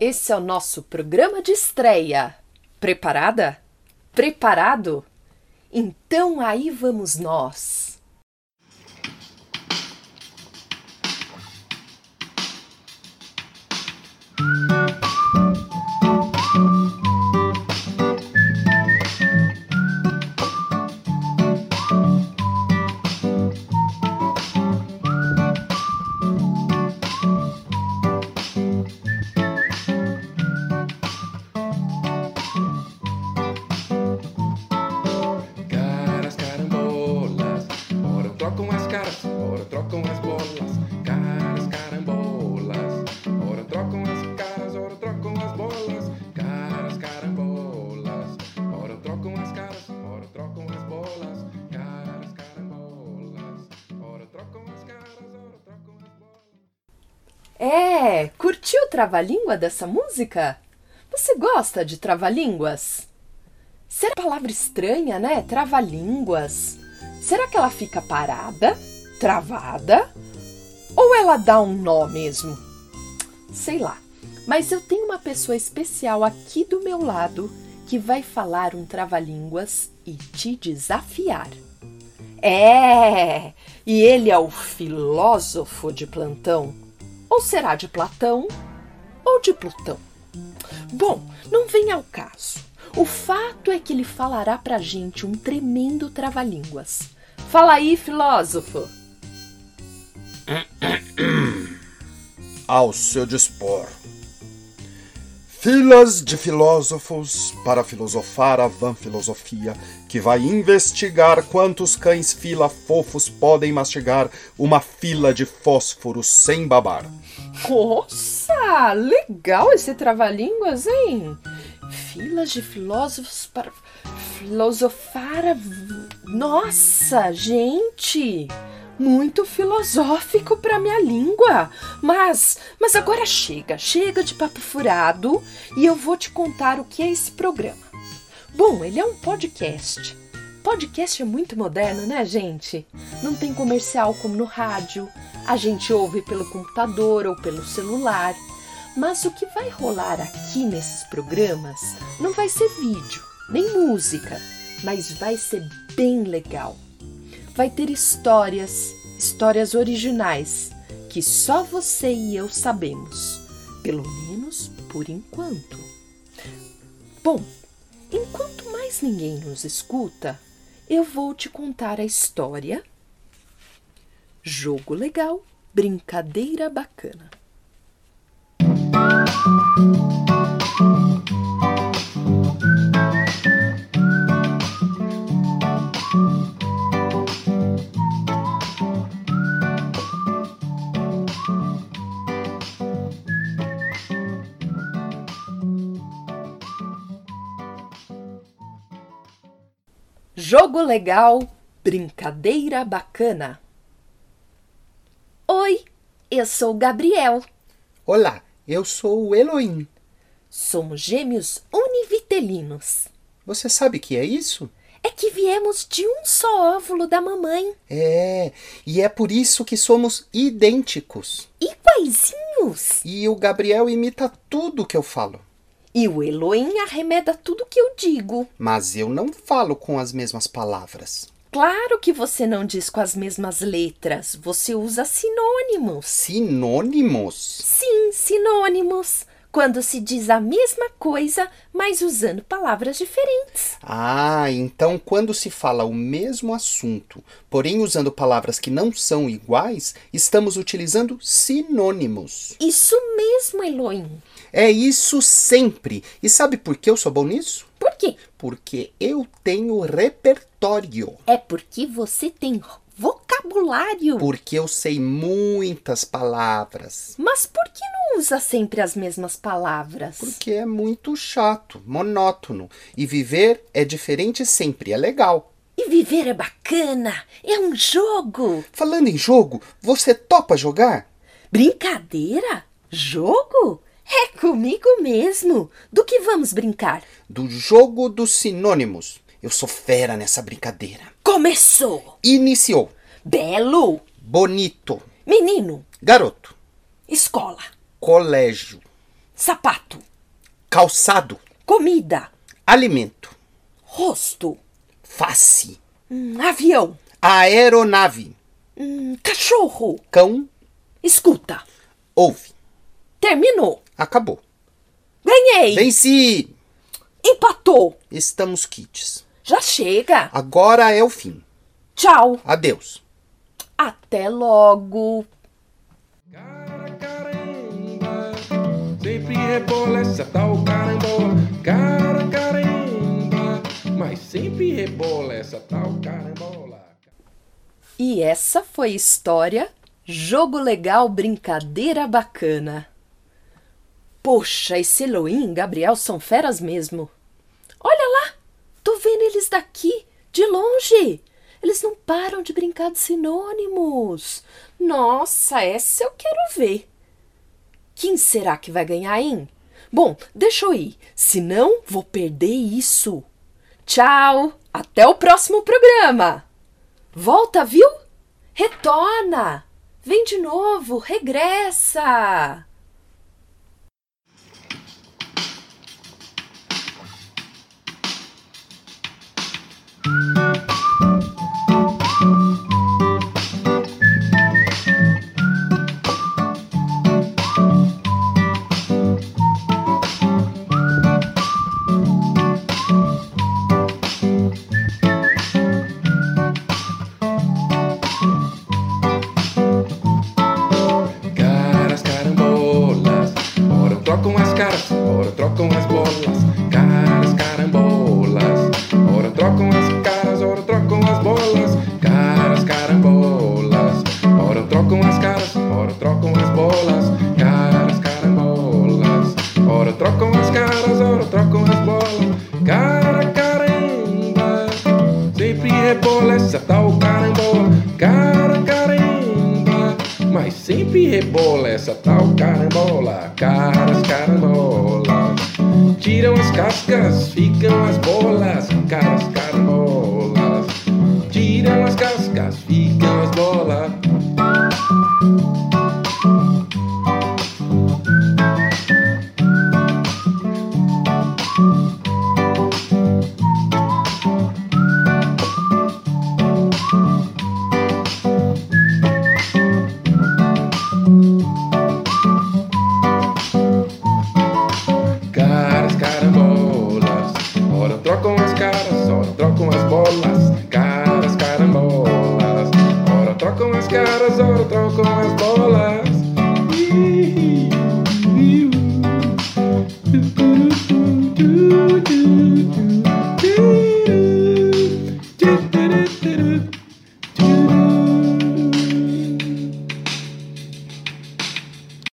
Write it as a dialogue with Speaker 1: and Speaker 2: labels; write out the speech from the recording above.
Speaker 1: Esse é o nosso programa de estreia. Preparada? Preparado? Então aí vamos nós. É, curtiu trava-língua dessa música? Você gosta de trava-línguas? Será palavra estranha, né? Trava-línguas. Será que ela fica parada, travada? Ou ela dá um nó mesmo? Sei lá. Mas eu tenho uma pessoa especial aqui do meu lado que vai falar um trava-línguas e te desafiar. É! E ele é o filósofo de plantão. Ou será de Platão ou de Plutão? Bom, não vem ao caso. O fato é que ele falará pra gente um tremendo trava-línguas. Fala aí, filósofo.
Speaker 2: ao seu dispor. Filas de filósofos para filosofar a vã filosofia, que vai investigar quantos cães fila fofos podem mastigar uma fila de fósforos sem babar.
Speaker 1: Nossa, legal esse trava-línguas, hein? Filas de filósofos para filosofar a... Nossa, gente! Muito filosófico para minha língua. Mas, mas agora chega, chega de papo furado e eu vou te contar o que é esse programa. Bom, ele é um podcast. Podcast é muito moderno, né, gente? Não tem comercial como no rádio. A gente ouve pelo computador ou pelo celular. Mas o que vai rolar aqui nesses programas não vai ser vídeo, nem música, mas vai ser bem legal. Vai ter histórias, histórias originais, que só você e eu sabemos, pelo menos por enquanto. Bom, enquanto mais ninguém nos escuta, eu vou te contar a história. Jogo legal, brincadeira bacana. Jogo legal, brincadeira bacana. Oi, eu sou o Gabriel.
Speaker 3: Olá, eu sou o Elohim.
Speaker 1: Somos gêmeos univitelinos.
Speaker 3: Você sabe o que é isso?
Speaker 1: É que viemos de um só óvulo da mamãe.
Speaker 3: É, e é por isso que somos idênticos.
Speaker 1: Iguaizinhos.
Speaker 3: E o Gabriel imita tudo que eu falo.
Speaker 1: E o Elohim arremeda tudo que eu digo.
Speaker 3: Mas eu não falo com as mesmas palavras.
Speaker 1: Claro que você não diz com as mesmas letras, você usa sinônimos.
Speaker 3: Sinônimos?
Speaker 1: Sim, sinônimos. Quando se diz a mesma coisa, mas usando palavras diferentes.
Speaker 3: Ah, então quando se fala o mesmo assunto, porém usando palavras que não são iguais, estamos utilizando sinônimos.
Speaker 1: Isso mesmo, Elohim.
Speaker 3: É isso sempre. E sabe por que eu sou bom nisso?
Speaker 1: Por quê?
Speaker 3: Porque eu tenho repertório.
Speaker 1: É porque você tem vocabulário.
Speaker 3: Porque eu sei muitas palavras.
Speaker 1: Mas por que não usa sempre as mesmas palavras?
Speaker 3: Porque é muito chato, monótono. E viver é diferente sempre, é legal.
Speaker 1: E viver é bacana, é um jogo.
Speaker 3: Falando em jogo, você topa jogar?
Speaker 1: Brincadeira? Jogo? É comigo mesmo. Do que vamos brincar?
Speaker 3: Do jogo dos sinônimos. Eu sou fera nessa brincadeira.
Speaker 1: Começou!
Speaker 3: Iniciou.
Speaker 1: Belo!
Speaker 3: Bonito.
Speaker 1: Menino!
Speaker 3: Garoto.
Speaker 1: Escola!
Speaker 3: Colégio.
Speaker 1: Sapato!
Speaker 3: Calçado.
Speaker 1: Comida!
Speaker 3: Alimento.
Speaker 1: Rosto!
Speaker 3: Face.
Speaker 1: hum, avião!
Speaker 3: Aeronave.
Speaker 1: hum, cachorro!
Speaker 3: Cão.
Speaker 1: Escuta!
Speaker 3: Ouve.
Speaker 1: Terminou!
Speaker 3: Acabou.
Speaker 1: Ganhei!
Speaker 3: Venci!
Speaker 1: Empatou!
Speaker 3: Estamos quites.
Speaker 1: Já chega!
Speaker 3: Agora é o fim.
Speaker 1: Tchau!
Speaker 3: Adeus.
Speaker 1: Até logo!
Speaker 4: Rebola essa tal carambola. Cara, caramba, mas sempre rebola essa tal carambola.
Speaker 1: E essa foi história, jogo legal, brincadeira bacana. Poxa, esse Elohim e Gabriel são feras mesmo. Olha lá, tô vendo eles daqui, de longe. Eles não param de brincar de sinônimos. Nossa, essa eu quero ver. Quem será que vai ganhar, hein? Bom, deixa eu ir, senão vou perder isso. Tchau, até o próximo programa. Volta, viu? Retorna! Vem de novo, regressa!
Speaker 4: mas sempre rebola essa tal carambola. Caras, carambolas, tiram as cascas, ficam as bolas. Caras, carambolas, tiram as cascas,